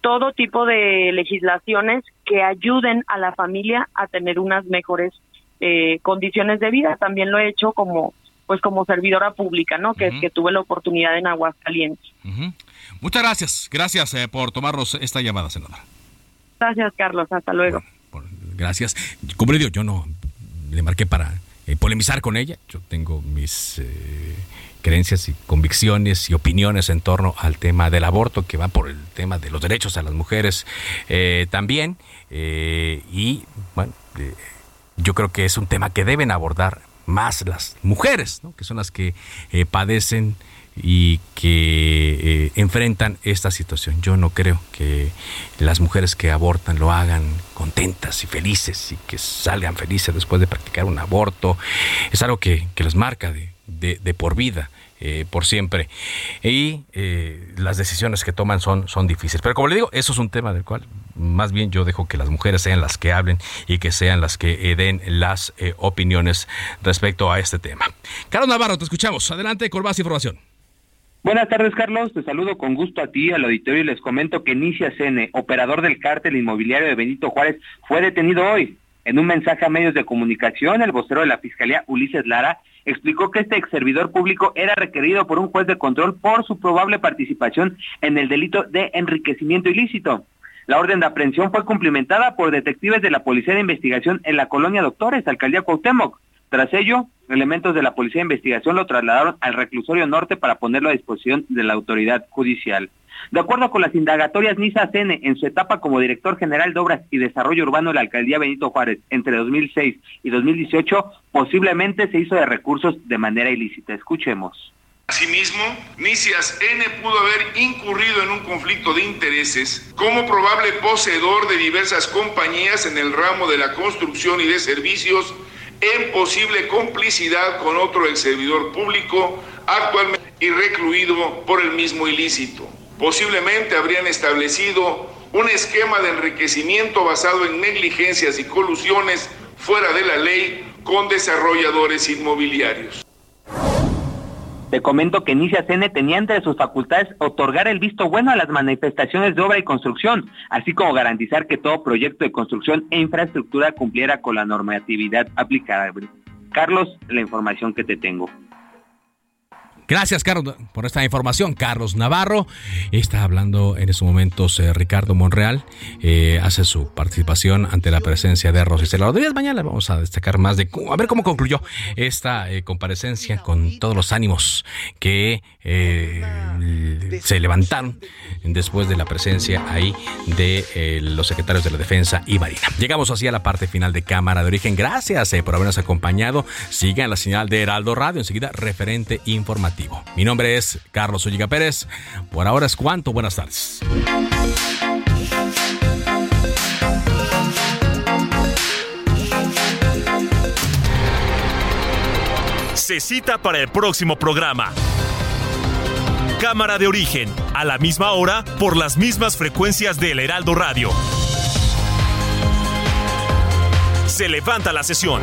todo tipo de legislaciones que ayuden a la familia a tener unas mejores eh, condiciones de vida. También lo he hecho como pues como servidora pública, ¿no? Que, que tuve la oportunidad en Aguascalientes. Muchas gracias. Gracias eh, por tomarnos esta llamada, senadora. Gracias, Carlos. Hasta luego. gracias. Como le digo, yo no le marqué para eh, polemizar con ella. Yo tengo mis eh, creencias y convicciones y opiniones en torno al tema del aborto, que va por el tema de los derechos a las mujeres también. y bueno, yo creo que es un tema que deben abordar más las mujeres, que son las que padecen y que eh, enfrentan esta situación. Yo no creo que las mujeres que abortan lo hagan contentas y felices y que salgan felices después de practicar un aborto. Es algo que, que les marca de, de, por vida. Eh, por siempre. Y eh, las decisiones que toman son, son difíciles. Pero como le digo, eso es un tema del cual más bien yo dejo que las mujeres sean las que hablen y que sean las que den las opiniones respecto a este tema. Carlos Navarro, te escuchamos. Adelante con más información. Buenas tardes, Carlos. Te saludo con gusto a ti, al auditorio, y les comento que Inicia Cene, operador del cártel inmobiliario de Benito Juárez, fue detenido hoy. En un mensaje a medios de comunicación, el vocero de la Fiscalía, Ulises Lara, explicó que este ex servidor público era requerido por un juez de control por su probable participación en el delito de enriquecimiento ilícito. La orden de aprehensión fue cumplimentada por detectives de la Policía de Investigación en la colonia Doctores, Alcaldía Cuauhtémoc. Tras ello, elementos de la Policía de Investigación lo trasladaron al reclusorio norte para ponerlo a disposición de la autoridad judicial. De acuerdo con las indagatorias, Nisa Cene, en su etapa como director general de Obras y Desarrollo Urbano de la Alcaldía Benito Juárez entre 2006 y 2018, posiblemente se hizo de recursos de manera ilícita. Escuchemos Asimismo, Nicias N pudo haber incurrido en un conflicto de intereses como probable poseedor de diversas compañías en el ramo de la construcción y de servicios en posible complicidad con otro ex servidor público actualmente y recluido por el mismo ilícito. Posiblemente habrían establecido un esquema de enriquecimiento basado en negligencias y colusiones fuera de la ley con desarrolladores inmobiliarios. Te comento que Inicia Cene tenía entre sus facultades otorgar el visto bueno a las manifestaciones de obra y construcción, así como garantizar que todo proyecto de construcción e infraestructura cumpliera con la normatividad aplicada. Carlos, la información que te tengo. Gracias, Carlos, por esta información. Carlos Navarro está hablando en estos momentos eh, Ricardo Monreal. Eh, hace su participación ante la presencia de Rosicela Rodríguez. Mañana vamos a destacar más de a ver cómo concluyó esta eh, comparecencia con todos los ánimos que se levantaron después de la presencia ahí de los secretarios de la Defensa y Marina. Llegamos así a la parte final de Cámara de Origen. Gracias por habernos acompañado. Sigan la señal de Heraldo Radio. Enseguida, referente informativo mi nombre es Carlos Ulliga Pérez. Por ahora es cuanto. Buenas tardes. Se cita para el próximo programa. Cámara de origen, a la misma hora, por las mismas frecuencias del Heraldo Radio. Se levanta la sesión.